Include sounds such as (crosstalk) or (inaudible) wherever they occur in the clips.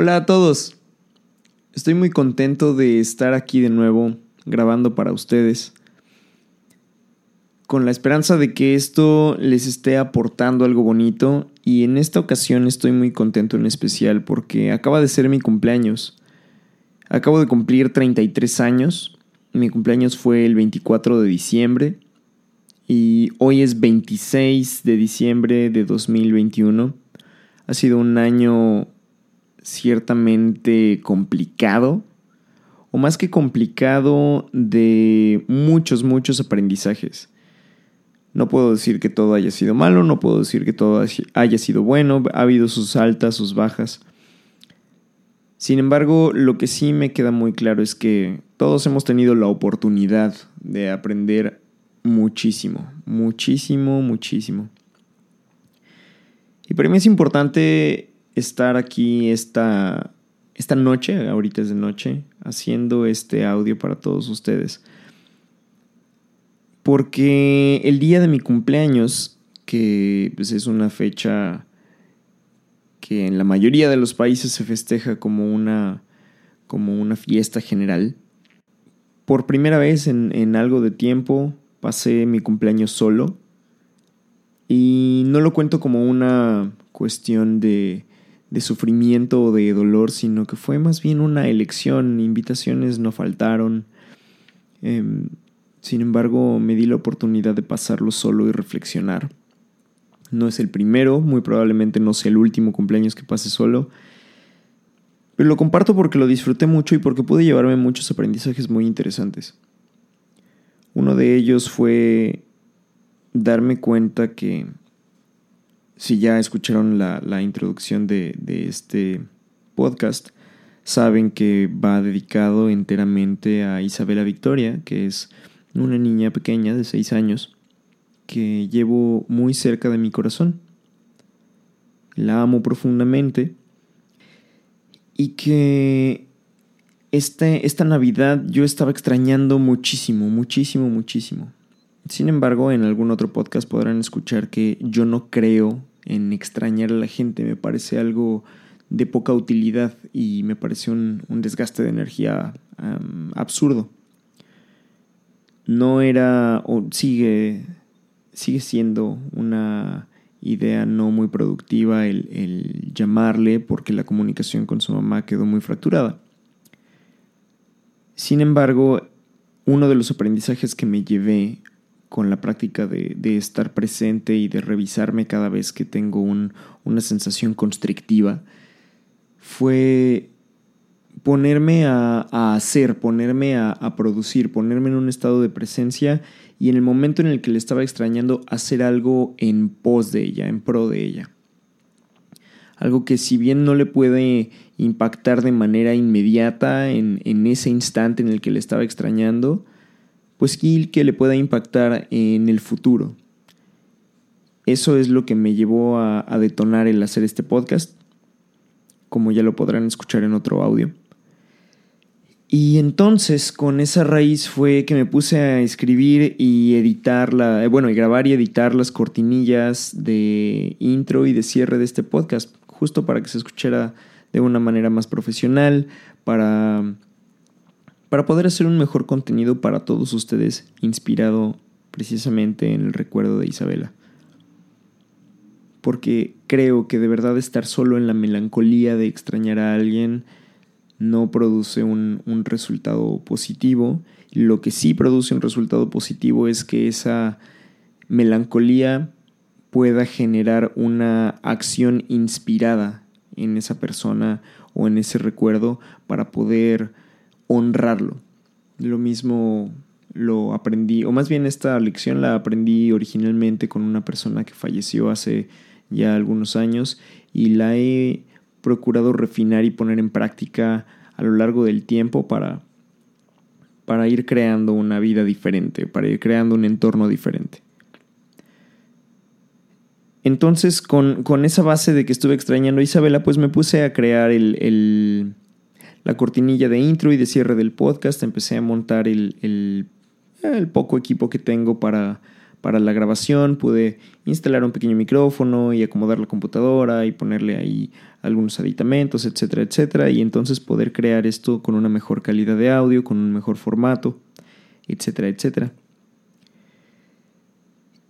Hola a todos. Estoy muy contento de estar aquí de nuevo grabando para ustedes. Con la esperanza de que esto les esté aportando algo bonito y en esta ocasión estoy muy contento en especial porque acaba de ser mi cumpleaños. Acabo de cumplir 33 años. Mi cumpleaños fue el 24 de diciembre y hoy es 26 de diciembre de 2021. Ha sido un año ciertamente complicado, o más que complicado, de muchos, muchos aprendizajes. No puedo decir que todo haya sido malo, no puedo decir que todo haya sido bueno, ha habido sus altas, sus bajas. Sin embargo, lo que sí me queda muy claro es que todos hemos tenido la oportunidad de aprender muchísimo, muchísimo, muchísimo. Y para mí es importante estar aquí esta, esta noche, ahorita es de noche, haciendo este audio para todos ustedes. Porque el día de mi cumpleaños, que pues, es una fecha que en la mayoría de los países se festeja como una, como una fiesta general, por primera vez en, en algo de tiempo pasé mi cumpleaños solo y no lo cuento como una cuestión de de sufrimiento o de dolor, sino que fue más bien una elección. Invitaciones no faltaron. Em, sin embargo, me di la oportunidad de pasarlo solo y reflexionar. No es el primero, muy probablemente no sea el último cumpleaños que pase solo. Pero lo comparto porque lo disfruté mucho y porque pude llevarme muchos aprendizajes muy interesantes. Uno de ellos fue darme cuenta que si ya escucharon la, introducción de, este podcast, saben que va dedicado enteramente a Isabela Victoria, que es una niña pequeña de 6 años que llevo muy cerca de mi corazón. La amo profundamente y que esta Navidad yo estaba extrañando muchísimo, muchísimo, muchísimo. Sin embargo, en algún otro podcast podrán escuchar que yo no creo en extrañar a la gente. Me parece algo de poca utilidad y me parece un, desgaste de energía absurdo. No era o sigue, sigue siendo una idea no muy productiva el, el llamarle porque la comunicación con su mamá quedó muy fracturada. Sin embargo, uno de los aprendizajes que me llevé con la práctica de, estar presente y de revisarme cada vez que tengo una sensación constrictiva, fue ponerme a, hacer, ponerme a, a, producir, ponerme en un estado de presencia y en el momento en el que le estaba extrañando, hacer algo en pos de ella, en pro de ella. Algo que si bien no le puede impactar de manera inmediata en, en ese instante en el que le estaba extrañando, pues que le pueda impactar en el futuro. Eso es lo que me llevó a, detonar el hacer este podcast, como ya lo podrán escuchar en otro audio. Y entonces con esa raíz fue que me puse a escribir y editar la, eh, bueno, y grabar y editar las cortinillas de intro y de cierre de este podcast, justo para que se escuchara de una manera más profesional, para para poder hacer un mejor contenido para todos ustedes, inspirado precisamente en el recuerdo de Isabela. Porque creo que de verdad estar solo en la melancolía de extrañar a alguien no produce un, resultado positivo. Lo que sí produce un resultado positivo es que esa melancolía pueda generar una acción inspirada en esa persona o en ese recuerdo para poder honrarlo. Lo mismo lo aprendí, o más bien esta lección la aprendí originalmente con una persona que falleció hace ya algunos años y la he procurado refinar y poner en práctica a lo largo del tiempo para, para ir creando una vida diferente, para ir creando un entorno diferente. Entonces, con, esa base de que estuve extrañando a Isabela, pues me puse a crear el, la cortinilla de intro y de cierre del podcast. Empecé a montar el, el poco equipo que tengo para, para la grabación. Pude instalar un pequeño micrófono y acomodar la computadora y ponerle ahí algunos aditamentos, etcétera, etcétera. Y entonces poder crear esto con una mejor calidad de audio, con un mejor formato, etcétera, etcétera.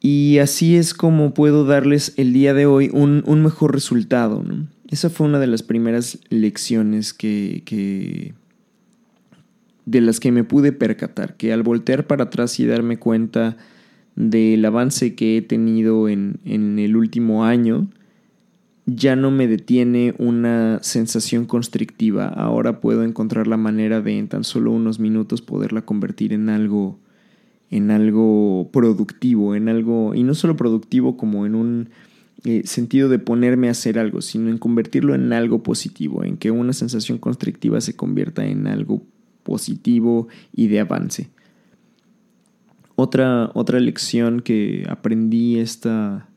Y así es como puedo darles el día de hoy un, mejor resultado. Esa fue una de las primeras lecciones que, que, de las que me pude percatar, que al voltear para atrás y darme cuenta del avance que he tenido en, en el último año, ya no me detiene una sensación constrictiva. Ahora puedo encontrar la manera de en tan solo unos minutos poderla convertir en algo en algo productivo, en algo y no solo productivo como en un eh, sentido de ponerme a hacer algo, sino en convertirlo en algo positivo, en que una sensación constrictiva se convierta en algo positivo y de avance. Otra, otra lección que aprendí esta,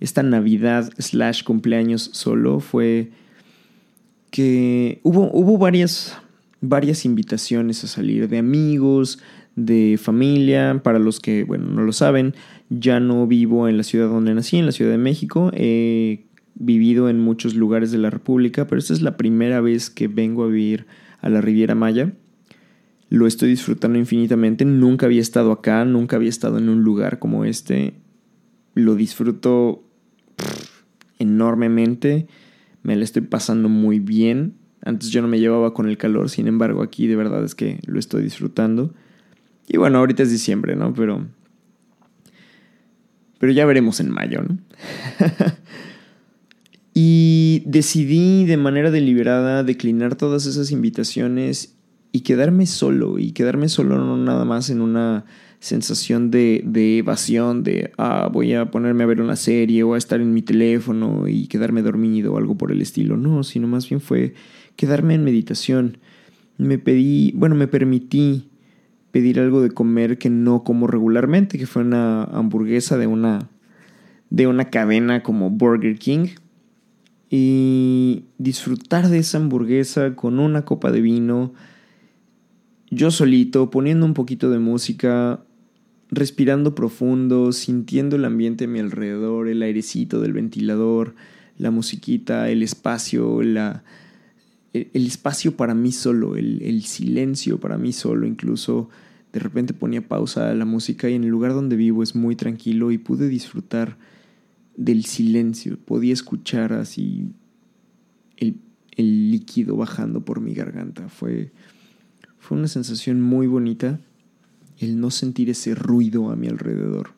esta Navidad slash cumpleaños solo fue que hubo, hubo varias, varias invitaciones a salir de amigos, de familia. Para los que, bueno, no lo saben, ya no vivo en la ciudad donde nací, en la Ciudad de México. He vivido en muchos lugares de la República, pero esta es la primera vez que vengo a vivir a la Riviera Maya. Lo estoy disfrutando infinitamente. Nunca había estado acá, nunca había estado en un lugar como este. Lo disfruto enormemente. Me la estoy pasando muy bien. Antes yo no me llevaba con el calor, sin embargo aquí de verdad es que lo estoy disfrutando. Y bueno, ahorita es diciembre, ¿no? Pero. Pero ya veremos en mayo, ¿no? (laughs) y decidí de manera deliberada declinar todas esas invitaciones y quedarme solo. Y quedarme solo no nada más en una sensación de, evasión, de ah, voy a ponerme a ver una serie o a estar en mi teléfono y quedarme dormido o algo por el estilo. No, sino más bien fue quedarme en meditación. Me pedí, bueno, me permití pedir algo de comer que no como regularmente, que fue una hamburguesa de una, de una cadena como Burger King. Y disfrutar de esa hamburguesa con una copa de vino, yo solito, poniendo un poquito de música, respirando profundo, sintiendo el ambiente a mi alrededor, el airecito del ventilador, la musiquita, el espacio, la, el, espacio para mí solo, el, el, silencio para mí solo, incluso de repente ponía pausa a la música y en el lugar donde vivo es muy tranquilo y pude disfrutar del silencio, podía escuchar así el, el líquido bajando por mi garganta, fue, fue una sensación muy bonita el no sentir ese ruido a mi alrededor.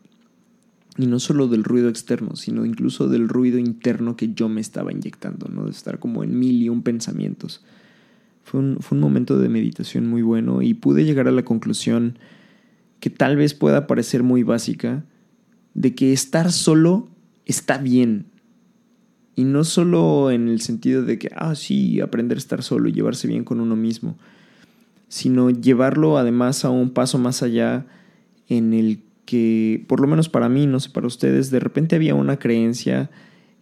Y no solo del ruido externo, sino incluso del ruido interno que yo me estaba inyectando, ¿no? De estar como en mil y un pensamientos. Fue un, fue un momento de meditación muy bueno y pude llegar a la conclusión que tal vez pueda parecer muy básica, de que estar solo está bien. Y no solo en el sentido de que, ah, sí, aprender a estar solo y llevarse bien con uno mismo, sino llevarlo además a un paso más allá en el que, por lo menos para mí, no sé, para ustedes, de repente había una creencia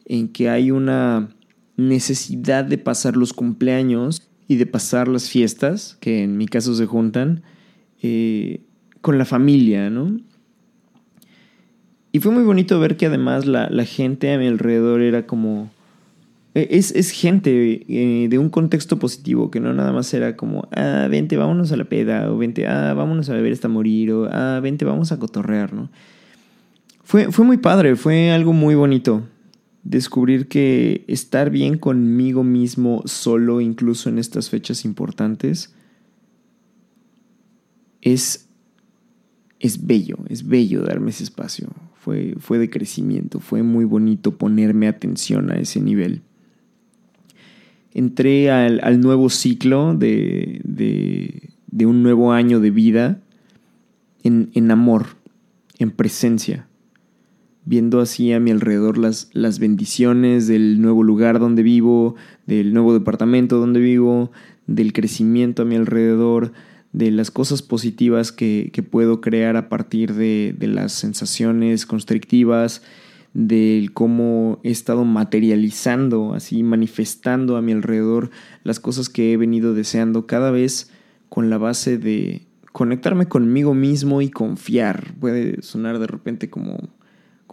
en que hay una necesidad de pasar los cumpleaños y de pasar las fiestas, que en mi caso se juntan, eh, con la familia, ¿no? Y fue muy bonito ver que además la, la gente a mi alrededor era como e, es, gente eh, de un contexto positivo, que no nada más era como, ah, vente, vámonos a la peda, o vente, ah, vámonos a beber hasta morir, o ah, vente, vamos a cotorrear, ¿no? Fue, fue muy padre, fue algo muy bonito. Descubrir que estar bien conmigo mismo solo, incluso en estas fechas importantes, es, es bello, es bello darme ese espacio. Fue, fue de crecimiento, fue muy bonito ponerme atención a ese nivel entré al, nuevo ciclo de, de, un nuevo año de vida en, en amor, en presencia. Viendo así a mi alrededor las, las bendiciones del nuevo lugar donde vivo, del nuevo departamento donde vivo, del crecimiento a mi alrededor, de las cosas positivas que, puedo crear a partir de, de, las sensaciones constrictivas, del cómo he estado materializando, así manifestando a mi alrededor las cosas que he venido deseando cada vez con la base de conectarme conmigo mismo y confiar. Puede sonar de repente como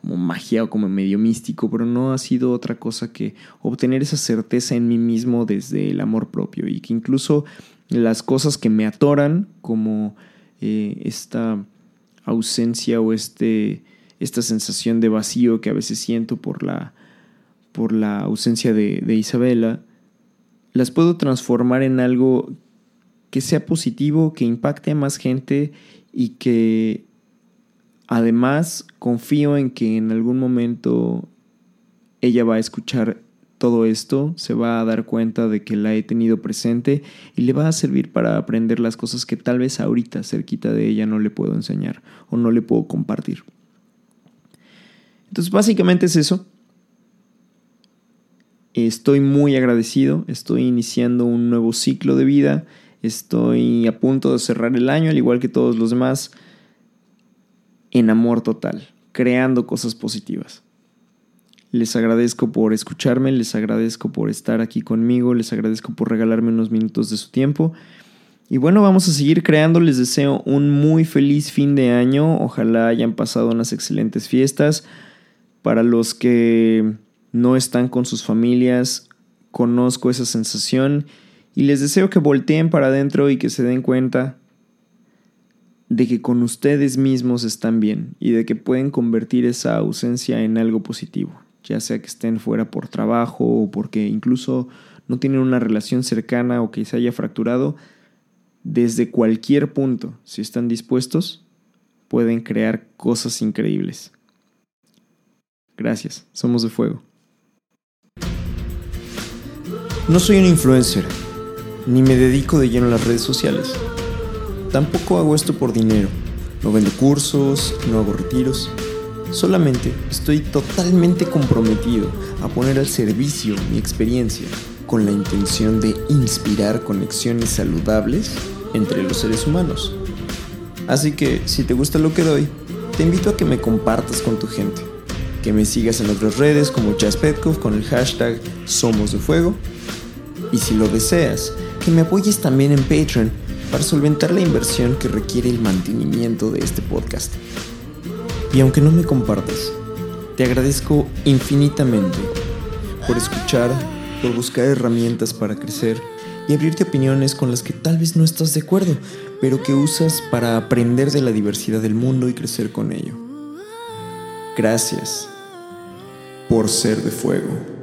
como magia o como medio místico, pero no ha sido otra cosa que obtener esa certeza en mí mismo desde el amor propio. Y que incluso las cosas que me atoran, como eh, esta ausencia o este, esta sensación de vacío que a veces siento por la, por la ausencia de, de Isabela, las puedo transformar en algo que sea positivo, que impacte a más gente y que Además, confío en que en algún momento ella va a escuchar todo esto, se va a dar cuenta de que la he tenido presente y le va a servir para aprender las cosas que tal vez ahorita cerquita de ella no le puedo enseñar o no le puedo compartir. Entonces básicamente es eso. Estoy muy agradecido, estoy iniciando un nuevo ciclo de vida, estoy a punto de cerrar el año al igual que todos los demás en amor total, creando cosas positivas. Les agradezco por escucharme, les agradezco por estar aquí conmigo, les agradezco por regalarme unos minutos de su tiempo. Y bueno, vamos a seguir creando. Les deseo un muy feliz fin de año. Ojalá hayan pasado unas excelentes fiestas. Para los que no están con sus familias, conozco esa sensación y les deseo que volteen para adentro y que se den cuenta de que con ustedes mismos están bien y de que pueden convertir esa ausencia en algo positivo, ya sea que estén fuera por trabajo o porque incluso no tienen una relación cercana o que se haya fracturado, desde cualquier punto, si están dispuestos, pueden crear cosas increíbles. Gracias, somos de fuego. No soy un influencer, ni me dedico de lleno a las redes sociales. Tampoco hago esto por dinero. No vendo cursos, no hago retiros. Solamente estoy totalmente comprometido a poner al servicio mi experiencia con la intención de inspirar conexiones saludables entre los seres humanos. Así que si te gusta lo que doy, te invito a que me compartas con tu gente, que me sigas en otras redes como Jazz con el hashtag Somos de Fuego y si lo deseas, que me apoyes también en Patreon para solventar la inversión que requiere el mantenimiento de este podcast. Y aunque no me compartas, te agradezco infinitamente por escuchar, por buscar herramientas para crecer y abrirte opiniones con las que tal vez no estás de acuerdo, pero que usas para aprender de la diversidad del mundo y crecer con ello. Gracias por ser de fuego.